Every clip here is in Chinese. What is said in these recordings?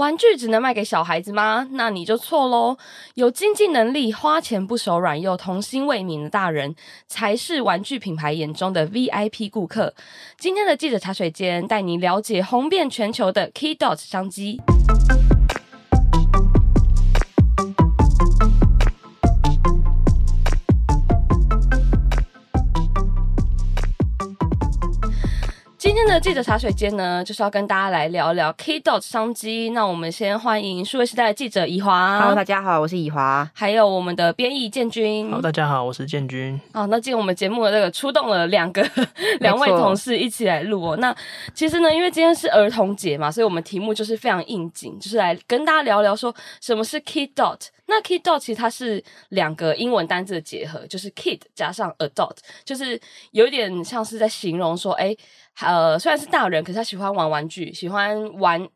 玩具只能卖给小孩子吗？那你就错喽！有经济能力、花钱不手软又童心未泯的大人，才是玩具品牌眼中的 VIP 顾客。今天的记者茶水间，带你了解红遍全球的 Key Dot 商机。今天的记者茶水间呢，就是要跟大家来聊聊 Kidult 商机。那我们先欢迎数位时代的记者以华。Hello，大家好，我是以华。还有我们的编译建军。Hello，大家好，我是建军。好，那今天我们节目的这个出动了两个 两位同事一起来录哦。那其实呢，因为今天是儿童节嘛，所以我们题目就是非常应景，就是来跟大家聊聊说什么是 Kidult。那 Kidult 其实它是两个英文单字的结合，就是 Kid 加上 Adult，就是有一点像是在形容说，哎。呃，虽然是大人，可是他喜欢玩玩具，喜欢玩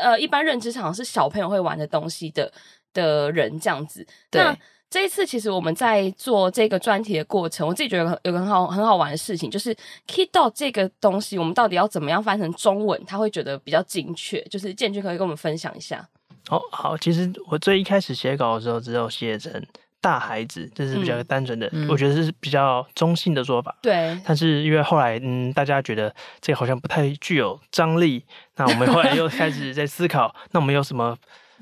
呃，一般认知上是小朋友会玩的东西的的人这样子。对那这一次，其实我们在做这个专题的过程，我自己觉得有个很好很好玩的事情，就是 Kidult 这个东西，我们到底要怎么样翻成中文，他会觉得比较精确？就是建军可以跟我们分享一下。哦，好，其实我最一开始写稿的时候，只有写成。大孩子，这是比较单纯的，嗯、我觉得这是比较中性的说法。对，但是因为后来，嗯，大家觉得这个好像不太具有张力，那我们后来又开始在思考，那我们有什么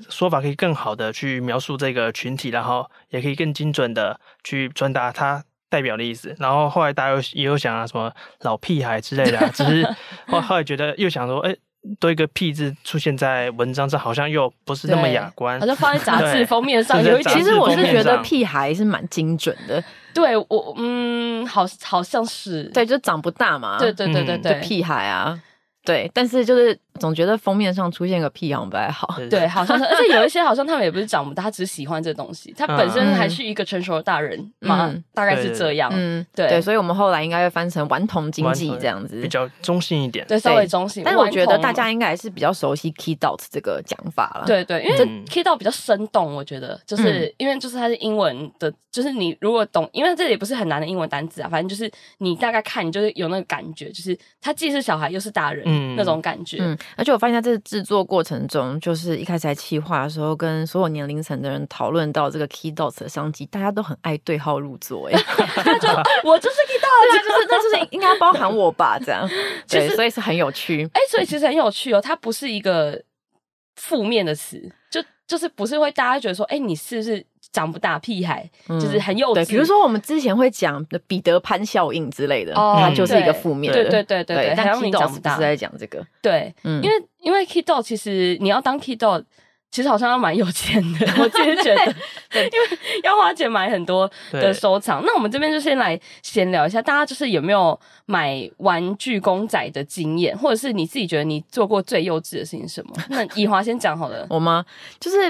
说法可以更好的去描述这个群体，然后也可以更精准的去传达它代表的意思。然后后来大家又也有想啊，什么老屁孩之类的，只是 后后来觉得又想说，哎、欸。多一个“屁”字出现在文章上，好像又不是那么雅观。好像放在杂志封面上，有一其实我是觉得“屁孩”是蛮精准的。对我，嗯，好，好像是，对，就长不大嘛。对对对对对，屁孩啊。对，但是就是总觉得封面上出现个屁好像不太好。对，好像是，而且有一些好像他们也不是长不大，他只是喜欢这东西，他本身还是一个成熟的大人嘛，嗯、大概是这样。嗯，对对，所以我们后来应该会翻成顽童经济这样子，比较中性一点，对，稍微中性。但是我觉得大家应该还是比较熟悉 Kidult 这个讲法了。对对，因为这 Kidult 比较生动，我觉得就是、嗯、因为就是它是英文的，就是你如果懂，因为这也不是很难的英文单词啊，反正就是你大概看，你就是有那个感觉，就是他既是小孩又是大人、嗯、那种感觉。嗯，而且我发现在这个制作过程中，就是一开始在企划的时候，跟所有年龄层的人讨论到这个 key dots 的商机，大家都很爱对号入座，哎，他就 我就是 Kidult，对，就是那就是应该包含我吧，这样，对，所以是很有趣，哎，所以其实很有趣哦，它不是一个负面的词，就就是不是会大家觉得说，哎，你是不是？长不大屁孩，嗯、就是很幼稚。对，比如说我们之前会讲的彼得潘效应之类的，哦、它就是一个负面的。对对对对对，但 Kidult 不是在讲这个。对，嗯、因为因为 Kidult 其实你要当 Kidult。其实好像要蛮有钱的，我自己觉得，对，因为要花钱买很多的收藏。那我们这边就先来闲聊一下，大家就是有没有买玩具公仔的经验，或者是你自己觉得你做过最幼稚的事情是什么？那以华先讲好了。我吗？就是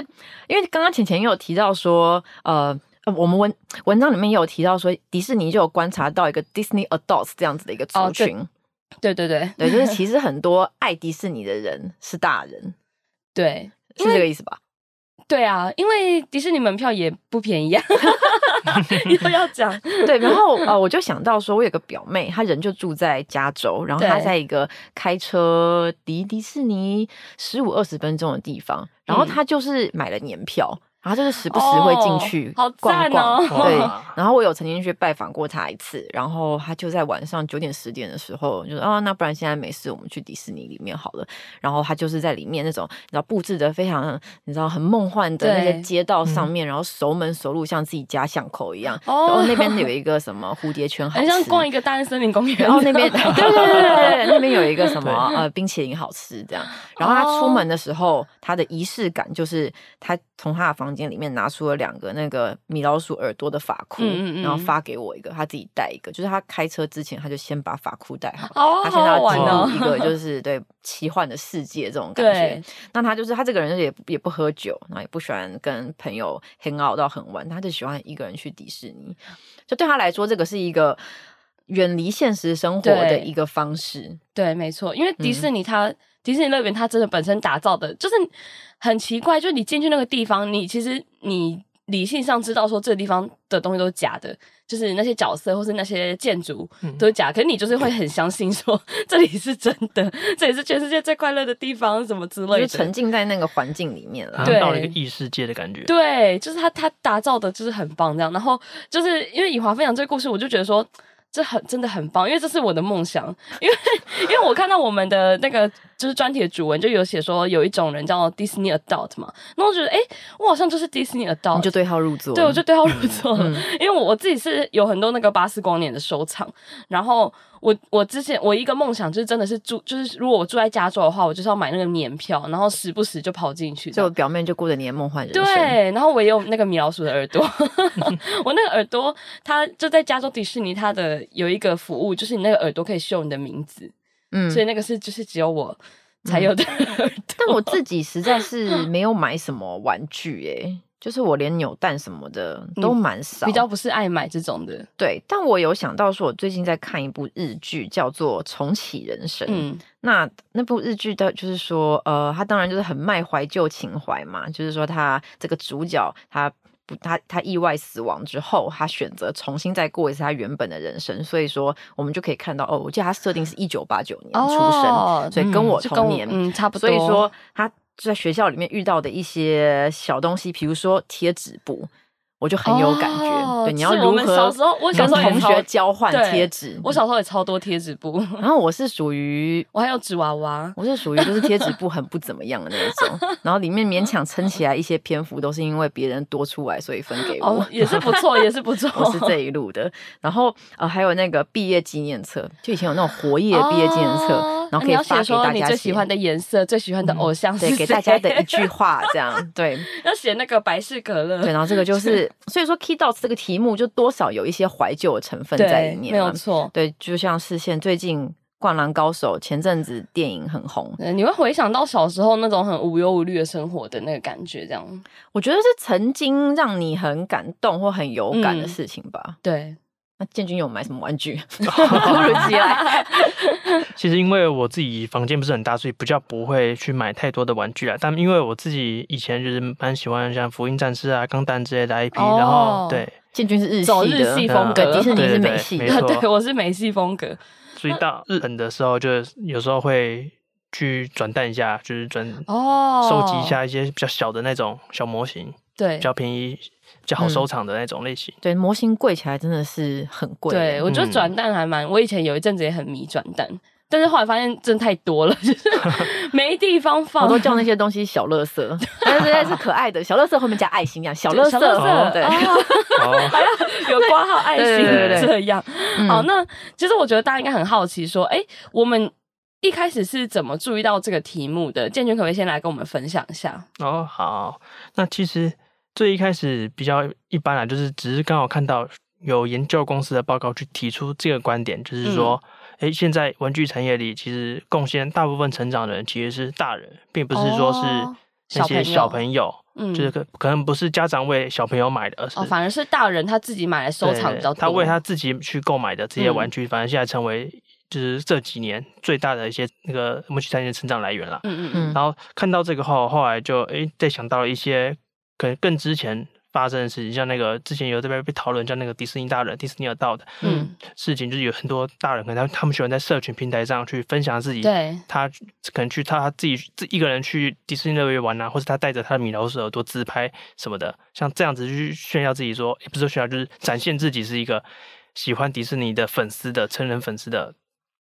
因为刚刚浅浅也有提到说，呃，我们文文章里面也有提到说，迪士尼就有观察到一个 Disney Adults 这样子的一个族群。哦、对，对对对，对，就是其实很多爱迪士尼的人是大人。对。是这个意思吧？对啊，因为迪士尼门票也不便宜啊。以后要讲对，然后呃，我就想到说，我有个表妹，她人就住在加州，然后她在一个开车离迪士尼十五二十分钟的地方，然后她就是买了年票。然后就是时不时会进去逛逛，哦哦、对。然后我有曾经去拜访过他一次，然后他就在晚上九点十点的时候就说：“啊，那不然现在没事，我们去迪士尼里面好了。”然后他就是在里面那种你知道布置的非常你知道很梦幻的那些街道上面，然后熟门熟路，像自己家巷口一样。哦、然后那边有一个什么蝴蝶圈好吃，很像逛一个大安森林公园。然后那边对对对对，那边有一个什么呃冰淇淋好吃这样。然后他出门的时候，他的仪式感就是他从他的房间里面拿出了两个那个米老鼠耳朵的发箍，嗯嗯嗯，然后发给我一个，他自己带一个。就是他开车之前，他就先把发箍戴好。哦，他现在要进入一个就是对奇幻的世界这种感觉。对那他就是他这个人也也不喝酒，然后也不喜欢跟朋友 hang out 到很晚，他就喜欢一个人去迪士尼。就对他来说，这个是一个远离现实生活的一个方式。对，对，没错，因为迪士尼他。嗯迪士尼乐园它真的本身打造的就是很奇怪，就是你进去那个地方，你其实你理性上知道说这个地方的东西都是假的，就是那些角色或是那些建筑都是假，嗯、可是你就是会很相信说这里是真的，这里是全世界最快乐的地方，什么之类的，就沉浸在那个环境里面了，对，到了一个异世界的感觉。对，就是他他打造的就是很棒这样，然后就是因为以华分享这个故事，我就觉得说。这很真的很棒，因为这是我的梦想。因为因为我看到我们的那个就是专题的主文就有写说有一种人叫 Disney Adult 嘛，那我觉得哎，我好像就是 Disney Adult，你就对号入座。对，我就对号入座了。因为我我自己是有很多那个巴斯光年的收藏，然后。我我之前我一个梦想就是真的是住，就是如果我住在加州的话，我就是要买那个年票，然后时不时就跑进去，就表面就过着你的梦幻人生。对，然后我也有那个米老鼠的耳朵，我那个耳朵，它就在加州迪士尼，它的有一个服务，就是你那个耳朵可以秀你的名字，嗯，所以那个是就是只有我才有的。嗯、但我自己实在是 没有买什么玩具、欸，就是我连扭蛋什么的都蛮少，比较不是爱买这种的。对，但我有想到说，我最近在看一部日剧，叫做《重启人生》。嗯，那那部日剧的，就是说，呃，他当然就是很卖怀旧情怀嘛。就是说，他这个主角，他不，他他意外死亡之后，他选择重新再过一次他原本的人生。所以说，我们就可以看到，哦，我记得他设定是一九八九年出生，哦、所以跟我同年，嗯，嗯，差不多。所以说他。在学校里面遇到的一些小东西，比如说贴纸布。我就很有感觉，哦、对，你要如何跟同学交换贴纸？我小时候也超多贴纸布，然后我是属于 我还有纸娃娃，我是属于就是贴纸布很不怎么样的那一种，然后里面勉强撑起来一些篇幅都是因为别人多出来所以分给我，哦、也是不错，也是不错，我是这一路的。然后呃还有那个毕业纪念册，就以前有那种活页毕业纪念册，哦、然后可以发给大家你最喜欢的颜色、最喜欢的偶像，对，给大家的一句话这样，对，要写那个百事可乐，对，然后这个就是。所以说，Kick.Dot 这个题目就多少有一些怀旧的成分在里面，没有错。对，就像是现最近《灌篮高手》前阵子电影很红，你会回想到小时候那种很无忧无虑的生活的那个感觉，这样。我觉得是曾经让你很感动或很有感的事情吧。嗯、对。那建军有买什么玩具？突 如其来。其实因为我自己房间不是很大，所以比较不会去买太多的玩具啊。但因为我自己以前就是蛮喜欢像福音战士啊、钢弹之类的 IP，、哦、然后对建军是日系走日系风格，迪士尼是美系，对，对，对，对，我是美系风格。所以到日本的时候，就有时候会去转蛋一下，就是转哦，收集一下一些比较小的那种小模型，对，比较便宜。比较好收藏的那种类型，嗯、对，模型贵起来真的是很贵。对，我觉得转蛋还蛮，我以前有一阵子也很迷转蛋，但是后来发现真的太多了，就是 没地方放。我都叫那些东西小乐色，但是是可爱的小乐色，后面加爱心一样，小乐色，对，还要有挂号爱心这样。好，那其实我觉得大家应该很好奇，说，哎、欸，我们一开始是怎么注意到这个题目的？建军可不可以先来跟我们分享一下？哦，好，那其实。最一开始比较一般啦，就是只是刚好看到有研究公司的报告去提出这个观点，就是说，哎、嗯，现在玩具产业里其实贡献大部分成长的人其实是大人，并不是说是那些小朋友，嗯，就是可可能不是家长为小朋友买的，而是、哦、反而是大人他自己买来收藏比较多，他为他自己去购买的这些玩具，嗯、反而现在成为就是这几年最大的一些那个玩具产业的成长来源了。嗯嗯嗯。然后看到这个后，后来就哎再想到了一些。可能更之前发生的事情，像那个之前有这边被讨论，叫那个迪士尼大人、迪士尼的道的嗯事情，就是有很多大人可能他他们喜欢在社群平台上去分享自己，对，他可能去他他自己自一个人去迪士尼乐园玩啊，或者他带着他的米老鼠耳朵自拍什么的，像这样子去炫耀自己说，说也不是说炫耀，就是展现自己是一个喜欢迪士尼的粉丝的成人粉丝的。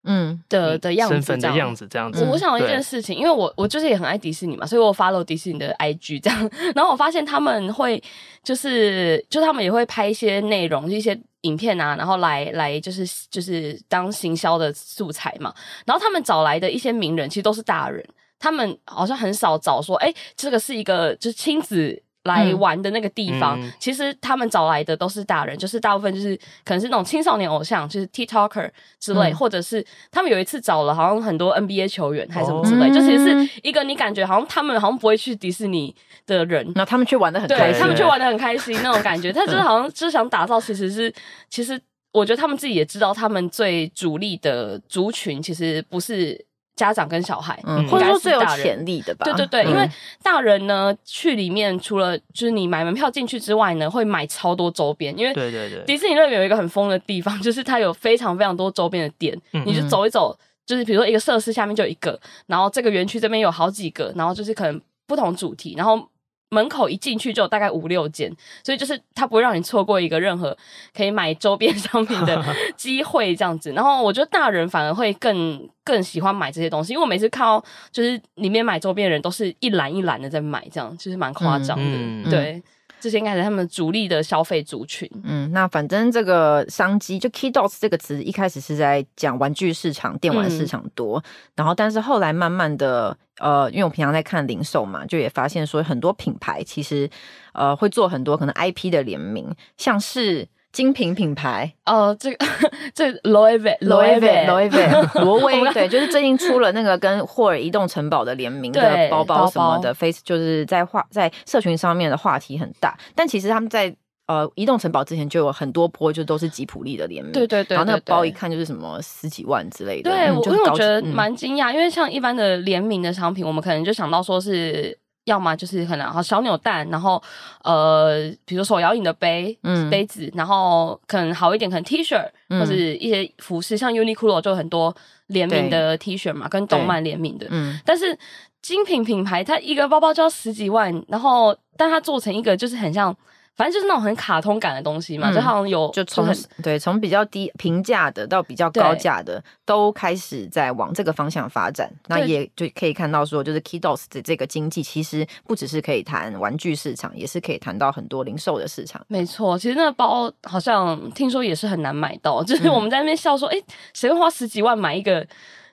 嗯的的样子，身份的样子这样子。我我想到一件事情，因为我我就是也很爱迪士尼嘛，所以我 follow 迪士尼的 IG 这样。然后我发现他们会就是就他们也会拍一些内容，一些影片啊，然后来来就是就是当行销的素材嘛。然后他们找来的一些名人其实都是大人，他们好像很少找说，哎，这个是一个就是亲子。来玩的那个地方，嗯、其实他们找来的都是大人，就是大部分就是可能是那种青少年偶像，就是 TikToker 之类，嗯、或者是他们有一次找了好像很多 NBA 球员还是什么之类，哦、就其实是一个你感觉好像他们好像不会去迪士尼的人，那他们却玩的很开心，对，他们却玩的很开心那种感觉，他就是好像就是想打造，其实是其实我觉得他们自己也知道，他们最主力的族群其实不是。家长跟小孩，嗯，或者说最有潜力的吧？对对对，嗯、因为大人呢去里面，除了就是你买门票进去之外呢，会买超多周边。因为对对对，迪士尼乐园有一个很疯的地方，就是它有非常非常多周边的店，嗯、你就走一走，就是比如说一个设施下面就有一个，然后这个园区这边有好几个，然后就是可能不同主题，然后。门口一进去就有大概五六间，所以就是它不会让你错过一个任何可以买周边商品的机会，这样子。然后我觉得大人反而会更更喜欢买这些东西，因为我每次看到就是里面买周边的人都是一篮一篮的在买，这样就是蛮夸张的。嗯嗯、对，这些应该是他们主力的消费族群。嗯，那反正这个商机就 Kidults 这个词一开始是在讲玩具市场、电玩市场多，嗯、然后但是后来慢慢的。呃，因为我平常在看零售嘛，就也发现说很多品牌其实呃会做很多可能 IP 的联名，像是精品品牌，哦，这个 这 Loewe Loewe Loewe 罗威，对，就是最近出了那个跟霍尔移动城堡的联名的包包什么的，Face 就是在话在社群上面的话题很大，但其实他们在。呃，移动城堡之前就有很多波，就都是吉普力的联名，对对对，然后那个包一看就是什么十几万之类的。对，我因为我觉得蛮惊讶，嗯、因为像一般的联名的商品，我们可能就想到说是要么就是可能小扭蛋，然后呃，比如说手摇饮的杯、嗯、杯子，然后可能好一点，可能 T 恤或者一些服饰，嗯、像 Uniqlo 就很多联名的 T 恤嘛，跟动漫联名的。嗯，但是精品品牌它一个包包就要十几万，然后但它做成一个就是很像。反正就是那种很卡通感的东西嘛，嗯、就好像有就从对从比较低平价的到比较高价的，都开始在往这个方向发展。那也就可以看到说，就是 Kidults 的这个经济其实不只是可以谈玩具市场，也是可以谈到很多零售的市场。没错，其实那个包好像听说也是很难买到，就是我们在那边笑说，哎、嗯，谁会花十几万买一个？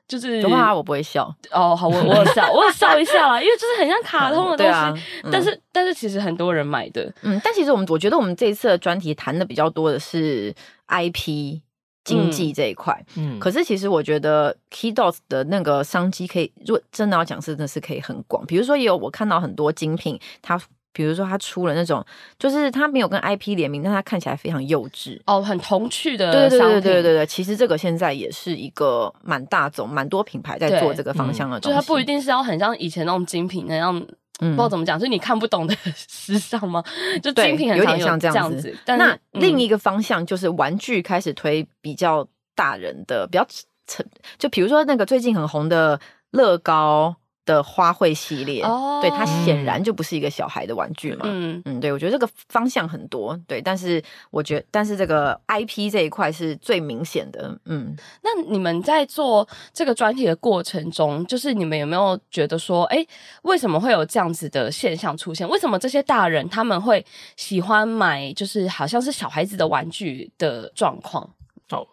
就是的话，我不会笑哦。好，我我笑，我笑一下啦，因为就是很像卡通的东西。啊嗯、但是，但是其实很多人买的。嗯，但其实我们我觉得我们这一次的专题谈的比较多的是 IP 经济这一块。嗯，可是其实我觉得 Kidults 的那个商机可以，如果真的要讲，真的是可以很广。比如说，也有我看到很多精品，它。比如说，他出了那种，就是他没有跟 IP 联名，但他看起来非常幼稚哦，很童趣的对对对对对对。其实这个现在也是一个蛮大众、蛮多品牌在做这个方向的东西。嗯、就它不一定是要很像以前那种精品那样，嗯、不知道怎么讲，就是你看不懂的时尚吗？就精品很有，有点像这样子。但那另一个方向就是玩具开始推比较大人的，比较成就比如说那个最近很红的乐高。的花卉系列，oh, 对，它显然就不是一个小孩的玩具嘛。嗯嗯，对，我觉得这个方向很多，对，但是我觉得，但是这个 IP 这一块是最明显的。嗯，那你们在做这个专题的过程中，就是你们有没有觉得说，哎，为什么会有这样子的现象出现？为什么这些大人他们会喜欢买，就是好像是小孩子的玩具的状况？哦。Oh.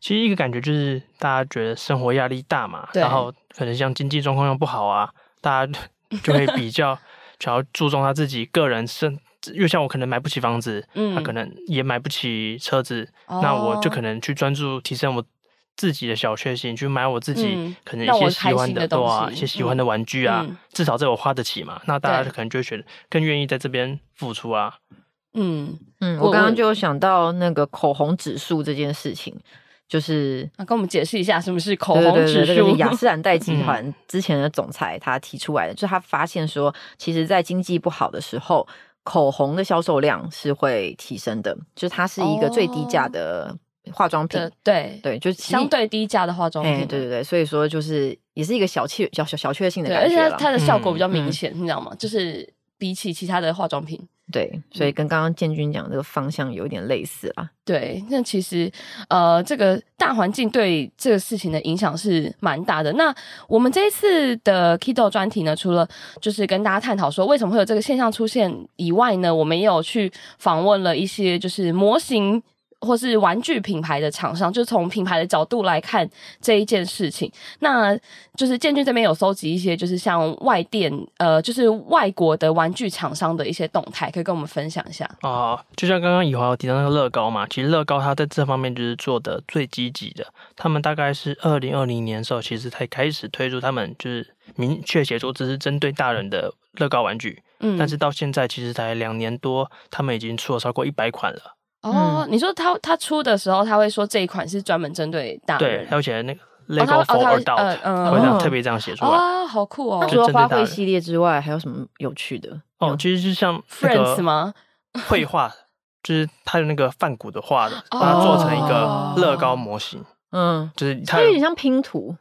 其实一个感觉就是大家觉得生活压力大嘛，然后可能像经济状况又不好啊，大家 就会比较想要注重他自己个人生，因为像我可能买不起房子，嗯，他可能也买不起车子，嗯、那我就可能去专注提升我自己的小确幸，去买我自己可能一些喜欢的，对啊，一些喜欢的玩具啊，嗯、至少这我花得起嘛，那大家可能就会觉得更愿意在这边付出啊。嗯嗯，我刚刚就想到那个口红指数这件事情。就是啊，跟我们解释一下什么是口红指数。雅诗兰黛集团之前的总裁他提出来的，嗯、就是他发现说，其实，在经济不好的时候，口红的销售量是会提升的。就是它是一个最低价的化妆品，哦、对对，就是相对低价的化妆品。对对对，所以说就是也是一个小确小小小确幸的感觉，而且它的效果比较明显，嗯、你知道吗？就是比起其他的化妆品。对，所以跟刚刚建军讲这个方向有点类似啊。对，那其实呃，这个大环境对这个事情的影响是蛮大的。那我们这一次的 Kidult 专题呢，除了就是跟大家探讨说为什么会有这个现象出现以外呢，我们也有去访问了一些就是模型。或是玩具品牌的厂商，就从品牌的角度来看这一件事情。那就是建军这边有搜集一些，就是像外电，呃，就是外国的玩具厂商的一些动态，可以跟我们分享一下啊。就像刚刚以华有提到那个乐高嘛，其实乐高它在这方面就是做的最积极的。他们大概是二零二零年的时候，其实才开始推出他们就是明确写出这是针对大人的乐高玩具。嗯，但是到现在其实才两年多，他们已经出了超过一百款了。哦，你说他他出的时候，他会说这一款是专门针对大人，对，而且那个 Lego for 哦 Adult，、呃嗯会这样哦特别这样写出来。哇，好酷哦那除了花卉系列之外，还有什么有趣的？哦，其实就像！Friends 吗？绘画，就是他有那个梵谷的画的，哦把它做成一个乐高模型，嗯，就是它它有点像拼图。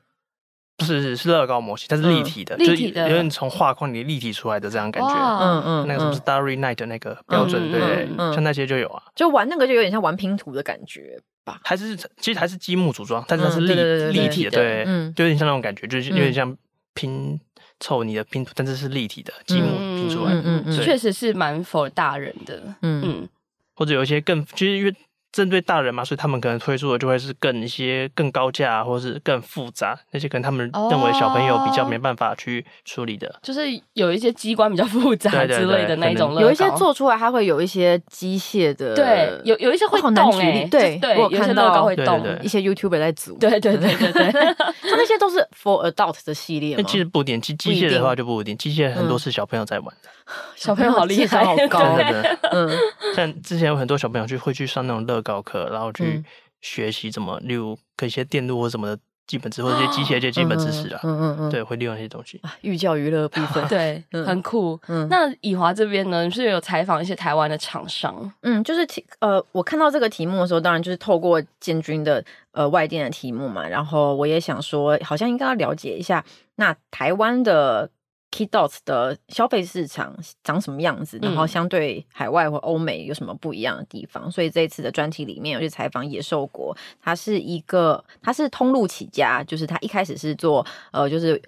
不是是是乐高模型，它是立体的，嗯立体的有点从画框里立体出来的这样感觉。嗯嗯，那个什么嗯 Starry Night 的那个标准，嗯对像那些就有啊。就玩那个就有点像玩拼图的感觉吧。还是其实还是积木组装，但是它是立、嗯对对对对立体的，对，嗯就有点像那种感觉，就是有嗯点像拼凑你的拼图，但是是立体的积木嗯拼出来的。嗯嗯确实是蛮 for 大人的。嗯嗯，或者有一些更，其实因为针对大人嘛，所以他们可能推出的就会是更一些更高价，或是更复杂，那些可能他们认为小朋友比较没办法去处理的。就是有一些机关比较复杂之类的那种乐高，有一些做出来，它会有一些机械的，对，有有一些会动哎、对对，我有些乐看到高会动，对对对一些 YouTuber 在组，对对对对对，它那些都是 for adult 的系列那嘛。其实不一定，机机械的话就不一定，机械很多是小朋友在玩的。小朋友好厉害，好高对对对，嗯像之前有很多小朋友去会去上那种乐高科，然后去嗯学习怎么，例如跟一些电路或什么的基本知识，或者一些机械界基本知识啊。嗯嗯嗯，对，会利用一些东西。啊，寓教于乐 部分。对，嗯很酷。嗯那以华这边呢，你是有采访一些台湾的厂商，嗯，就是题呃，我看到这个题目的时候，当然就是透过建军的呃外电的题目嘛，然后我也想说，好像应该要了解一下，那台湾的 Kidult 的消费市场长什么样子，然后相对海外或欧美有什么不一样的地方。所以这一次的专题里面，我去采访野兽国，它是一个，它是通路起家，就是它一开始是做呃，就是。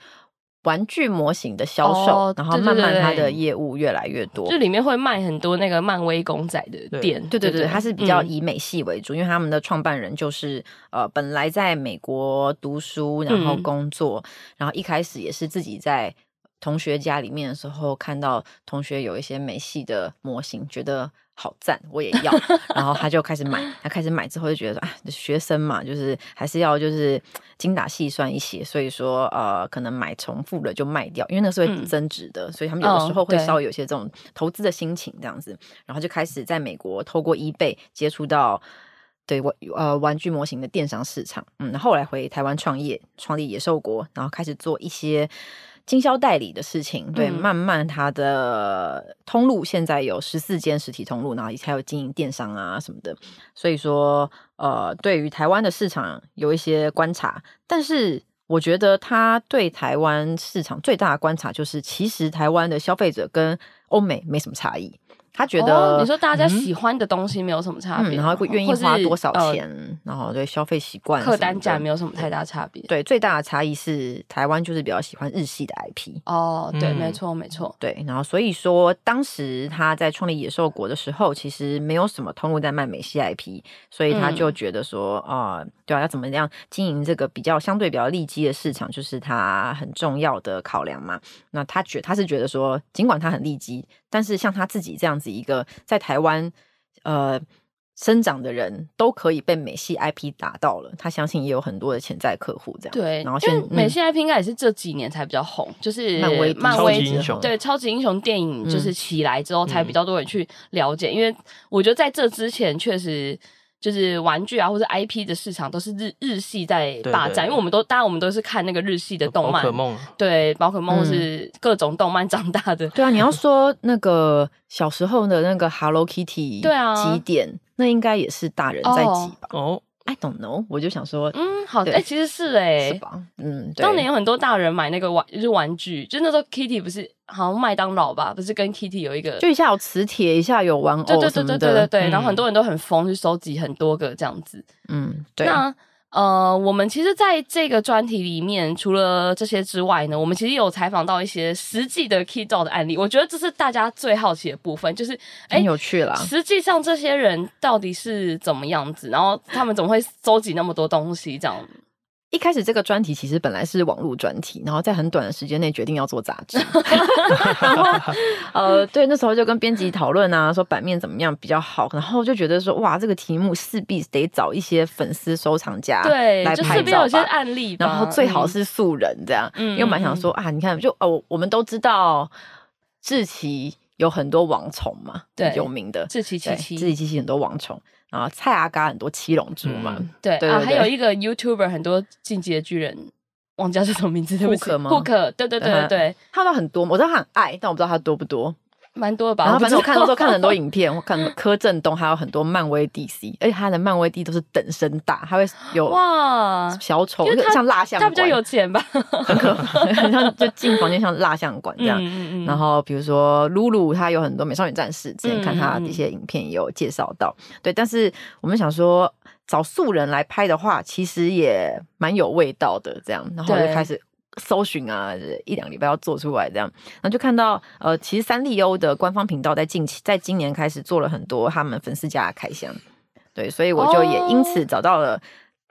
玩具模型的销售，哦然后慢慢它的业务越来越多，就里面会卖很多那个漫威公仔的店。对对对，它是比较嗯以美系为主，因为他们的创办人就是呃本来在美国读书，然后工作，嗯然后一开始也是自己在同学家里面的时候看到同学有一些美系的模型，觉得好赞，我也要，然后他就开始买，他开始买之后就觉得说啊，学生嘛，就是还是要就是精打细算一些，所以说呃，可能买重复了就卖掉，因为那是会增值的，嗯、所以他们有的时候会稍微有些这种投资的心情这样子，然后就开始在美国透过 eBay 接触到对玩呃玩具模型的电商市场，嗯，后来回台湾创业，创立野兽国，然后开始做一些。经销代理的事情，对，嗯、慢慢他的通路现在有十四间实体通路，然后还有经营电商啊什么的。所以说，呃，对于台湾的市场有一些观察，但是我觉得他对台湾市场最大的观察就是，其实台湾的消费者跟欧美没什么差异。他觉得、哦、你说大家喜欢的东西没有什么差别、嗯，然后会愿意花多少钱，呃、然后对消费习惯、客单价没有什么太大差别。对，最大的差异是台湾就是比较喜欢日系的 IP。哦，对，嗯、没错，没错。对，然后所以说当时他在创立野兽国的时候，其实没有什么通路在卖美系 IP，所以他就觉得说啊、嗯呃，对啊，要怎么样经营这个比较相对比较利基的市场，就是他很重要的考量嘛。那他觉他是觉得说，尽管他很利基，但是像他自己这样子一个在台湾呃生长的人都可以被美系 IP 打到了，他相信也有很多的潜在客户这样。对，然后现在美系 IP 应该也是这几年才比较红，嗯、就是漫威漫威英雄对超级英雄电影就是起来之后才比较多人去了解，嗯、因为我觉得在这之前确实。就是玩具啊，或者 IP 的市场都是日日系在霸占，因为我们都大家我们都是看那个日系的动漫，宝可梦，对，宝可梦是各种动漫长大的。对啊，你要说那个小时候的那个 Hello Kitty，对啊，几点那应该也是大人在挤吧？哦，I don't know，我就想说，嗯，好，哎，其实是哎，是吧？嗯，当年有很多大人买那个玩，就是玩具，就那时候 Kitty 不是。好像麦当劳吧，不是跟 Kitty 有一个，就一下有磁铁，一下有玩偶，对对对对对对对，嗯、然后很多人都很疯，去收集很多个这样子。嗯，对。那呃，我们其实在这个专题里面，除了这些之外呢，我们其实有采访到一些实际的 Kidult 的案例。我觉得这是大家最好奇的部分，就是哎，很有趣啦。实际上这些人到底是怎么样子，然后他们怎么会收集那么多东西这样。一开始这个专题其实本来是网络专题，然后在很短的时间内决定要做杂志。然后呃，对，那时候就跟编辑讨论啊，说版面怎么样比较好，然后就觉得说哇，这个题目势必得找一些粉丝收藏家对来拍照吧，就案例，然后最好是素人这样。嗯，因为我蛮想说啊，你看，就哦，我们都知道志奇有很多网虫嘛，对，有名的志奇七七，志奇七七很多网虫，然后蔡阿嘎很多七龙珠嘛，嗯、对，啊，还有一个 YouTuber 很多进击的巨人，忘记叫什么名字，对不起，顾客吗？库克，对对对对对，他都很多，我知道他很爱，但我不知道他多不多。蛮多的吧，然后反正我看的时候看了很多影片，我看柯震东还有很多漫威 DC，而且他的漫威 D 都是等身大，他会有哇。小丑，像蜡像馆，他比较有钱吧，很可怕，像就进房间像蜡像馆这样。嗯嗯嗯、然后比如说露露，他有很多美少女战士，之前看他一些影片也有介绍到，对。但是我们想说找素人来拍的话，其实也蛮有味道的，这样，然后就开始。搜寻啊，一两个礼拜要做出来这样，然后就看到呃，其实三丽鸥的官方频道在近期，在今年开始做了很多他们粉丝家的开箱，对，所以我就也因此找到了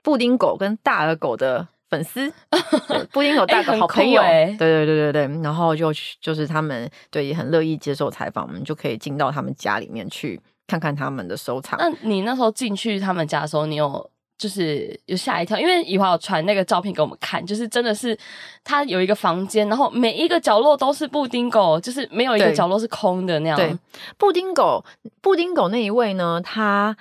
布丁狗跟大耳狗的粉丝，布丁狗大耳狗好朋友，欸欸、对对对对对，然后就就是他们对也很乐意接受采访，我们就可以进到他们家里面去看看他们的收藏。那你那时候进去他们家的时候，你有？就是有吓一跳，因为以华有传那个照片给我们看，就是真的是他有一个房间，然后每一个角落都是布丁狗，就是没有一个角落是空的那样。对，布丁狗，布丁狗那一位呢，他。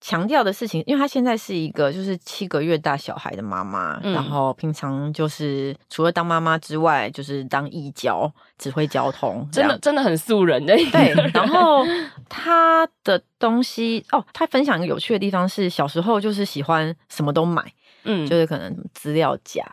强调的事情，因为她现在是一个就是七个月大小孩的妈妈，嗯、然后平常就是除了当妈妈之外，就是当义教，指挥交通，真的真的很素人的。对，然后她的东西哦，她分享一个有趣的地方是，小时候就是喜欢什么都买，嗯，就是可能资料夹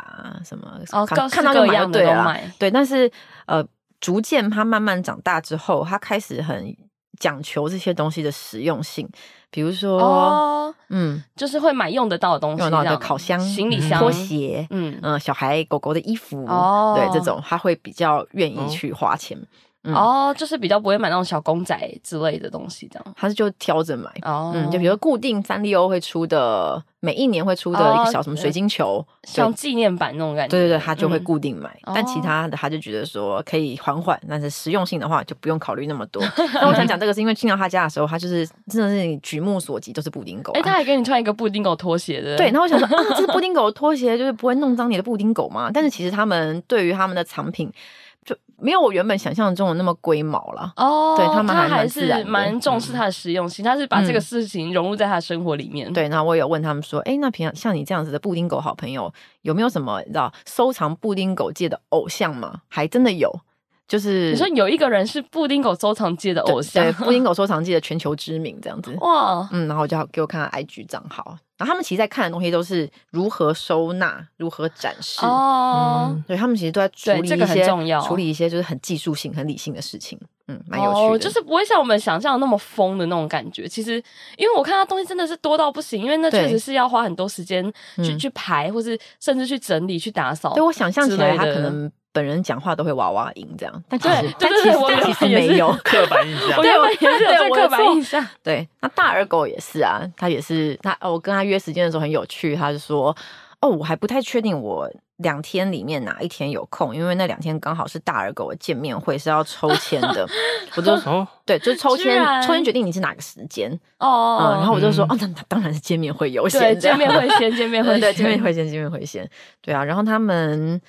什么，哦，看，看到就买，对了，对，但是呃，逐渐她慢慢长大之后，她开始很讲求这些东西的实用性。比如说，哦、嗯，就是会买用得到的东西，用到的烤箱、行李箱、拖鞋，嗯嗯，小孩狗狗的衣服，哦，对，这种他会比较愿意去花钱。哦嗯、哦，就是比较不会买那种小公仔之类的东西，这样，他是就挑着买。哦，嗯，就比如固定三丽鸥会出的，每一年会出的一个小什么水晶球，哦、像纪念版那种感觉。对对对，他就会固定买。嗯、但其他的他就觉得说可以缓缓，但是实用性的话就不用考虑那么多。那我想讲这个是因为进到他家的时候，他就是真的是你举目所及都是布丁狗、啊。哎、欸，他还给你穿一个布丁狗拖鞋的。对，那我想说啊，这是布丁狗的拖鞋，就是不会弄脏你的布丁狗吗？但是其实他们对于他们的藏品。就没有我原本想象中的那么龟毛了哦，对他们还，还是蛮重视它的实用性，嗯、他是把这个事情融入在他的生活里面。嗯、对，那我有问他们说，哎，那平常像你这样子的布丁狗好朋友，有没有什么你知道收藏布丁狗界的偶像吗？还真的有。就是你说有一个人是布丁狗收藏界的偶像，对，布丁狗收藏界的全球知名这样子哇，嗯，然后我就给我看看 IG 账号，然后他们其实在看的东西都是如何收纳、如何展示哦，嗯、对他们其实都在处理一些、这个、很重要处理一些就是很技术性、很理性的事情，嗯，蛮有趣的、哦，就是不会像我们想象的那么疯的那种感觉。其实因为我看他东西真的是多到不行，因为那确实是要花很多时间去对去排，或是甚至去整理、去打扫。对我想象起来，他可能。本人讲话都会娃娃音这样，但其实但其实但其实没有 刻板印象，对，我也是有刻板印象。对，那大耳狗也是啊，他也是他，我跟他约时间的时候很有趣，他就说，哦，我还不太确定我两天里面哪一天有空，因为那两天刚好是大耳狗的见面会，是要抽签的。我就说，对，就是抽签，抽签决定你是哪个时间哦。嗯，然后我就说，哦，那当然是见面会优先，见面会先，见面 会对，见面会先，见面会先，对啊。然后他们。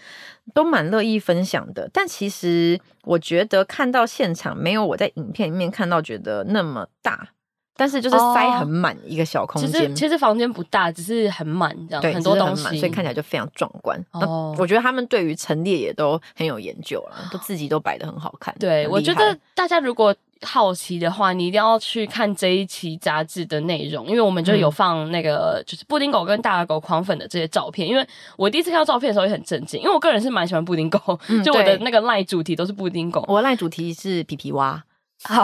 都蛮乐意分享的，但其实我觉得看到现场没有我在影片里面看到觉得那么大，但是就是塞很满一个小空间。其实其实房间不大，只是很满这样，对，很多东西，所以看起来就非常壮观。哦，我觉得他们对于陈列也都很有研究了，都自己都摆的很好看。对，我觉得大家如果。好奇的话，你一定要去看这一期杂志的内容，因为我们就有放那个就是布丁狗跟大耳狗狂粉的这些照片。因为我第一次看到照片的时候也很震惊，因为我个人是蛮喜欢布丁狗，嗯、就我的那个赖主题都是布丁狗。我赖主题是皮皮蛙，好，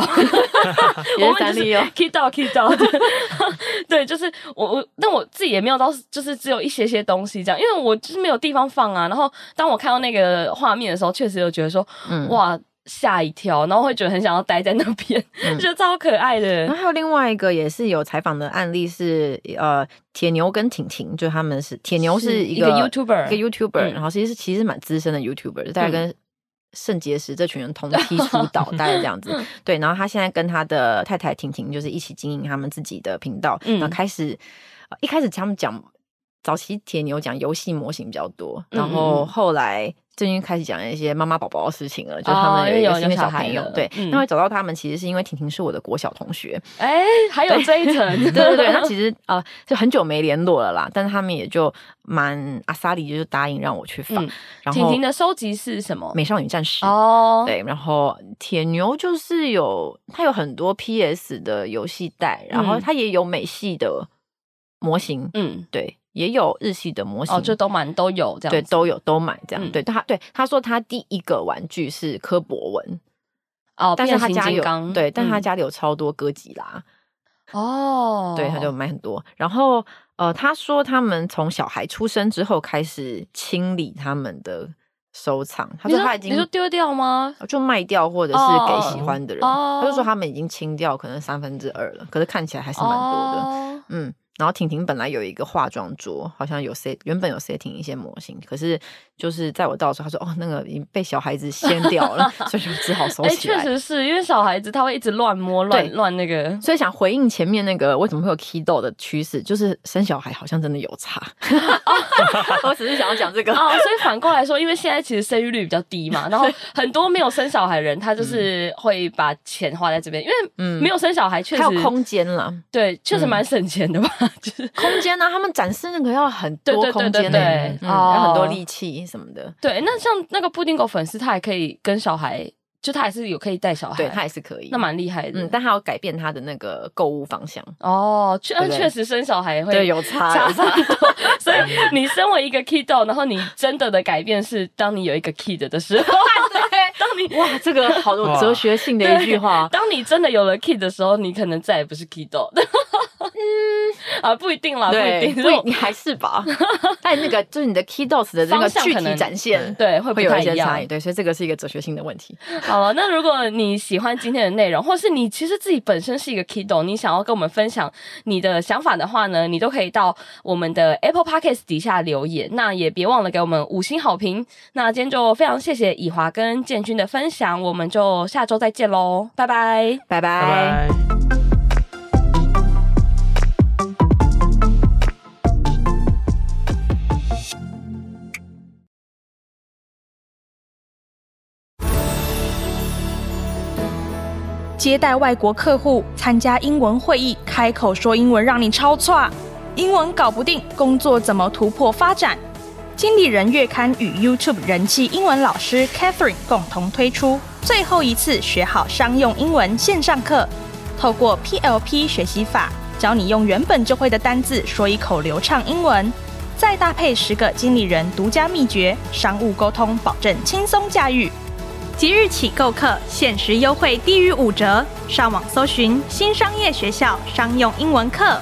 我们就是 keep dog keep dog，对，就是我我，但我自己也没有到，就是只有一些些东西这样，因为我就是没有地方放啊。然后当我看到那个画面的时候，确实有觉得说，嗯、哇。吓一跳，然后会觉得很想要待在那边，嗯、觉得超可爱的。然后还有另外一个也是有采访的案例是，呃，铁牛跟婷婷，就他们是铁牛是一个，YouTuber，一个 YouTuber，、嗯、然后其实是其实蛮资深的 YouTuber，大概跟肾结石这群人同梯出道，大概这样子。对，然后他现在跟他的太太婷婷就是一起经营他们自己的频道，嗯、然后开始一开始他们讲。早期铁牛讲游戏模型比较多，然后后来最近开始讲一些妈妈宝宝的事情了，就他们有一个新的小朋友，对，那会找到他们，其实是因为婷婷是我的国小同学，哎，还有这一层，对对对，那其实呃就很久没联络了啦，但是他们也就蛮阿萨里就是答应让我去放。然后婷婷的收集是什么？美少女战士。哦，对，然后铁牛就是有他有很多 PS 的游戏带，然后他也有美系的模型，嗯，对。也有日系的模型，哦，就都蛮都有这样，对，都有都买这样。嗯、对他，对他说他第一个玩具是柯博文，哦，但是他家有，对，嗯、但他家里有超多哥吉拉，哦，对，他就买很多。然后，呃，他说他们从小孩出生之后开始清理他们的收藏，他说他已经，你说丢掉吗？就卖掉或者是给喜欢的人，哦、他就说他们已经清掉可能三分之二了，可是看起来还是蛮多的，哦、嗯。然后婷婷本来有一个化妆桌，好像有 set 原本有 setting 一些模型，可是就是在我到的时候，他说哦，那个已经被小孩子掀掉了，所以就只好收起来。确实是因为小孩子他会一直乱摸乱乱那个，所以想回应前面那个为什么会有 Kido 的趋势，就是生小孩好像真的有差。我只是想要讲这个哦，所以反过来说，因为现在其实生育率比较低嘛，然后很多没有生小孩的人，他就是会把钱花在这边，因为没有生小孩确实还有空间了，对，确实蛮省钱的吧。就是空间呢、啊，他们展示那个要很多空间，对，要很多力气什么的。对，那像那个布丁狗粉丝，他还可以跟小孩，就他还是有可以带小孩，对他还是可以，那蛮厉害的。嗯，但他要改变他的那个购物方向。哦，确确实生小孩会有差，有差。所以你身为一个 kiddo，然后你真的的改变是，当你有一个 kid 的时候。当你哇，这个好有哲学性的一句话。当你真的有了 kid 的时候，你可能再也不是 kiddo。嗯 啊，不一定啦，不一定，你还是吧。但那个就是你的 kiddos 的这个具体展现，对，会会有一些差异。对，所以这个是一个哲学性的问题。好了，那如果你喜欢今天的内容，或是你其实自己本身是一个 kiddo，你想要跟我们分享你的想法的话呢，你都可以到我们的 Apple Podcast 底下留言。那也别忘了给我们五星好评。那今天就非常谢谢以华跟建军的分享，我们就下周再见喽，拜拜，拜拜。接待外国客户，参加英文会议，开口说英文让你超挫，英文搞不定，工作怎么突破发展？经理人月刊与 YouTube 人气英文老师 Catherine 共同推出最后一次学好商用英文线上课，透过 PLP 学习法，教你用原本就会的单字说一口流畅英文，再搭配十个经理人独家秘诀，商务沟通保证轻松驾驭。即日起购课，限时优惠低于五折。上网搜寻新商业学校商用英文课。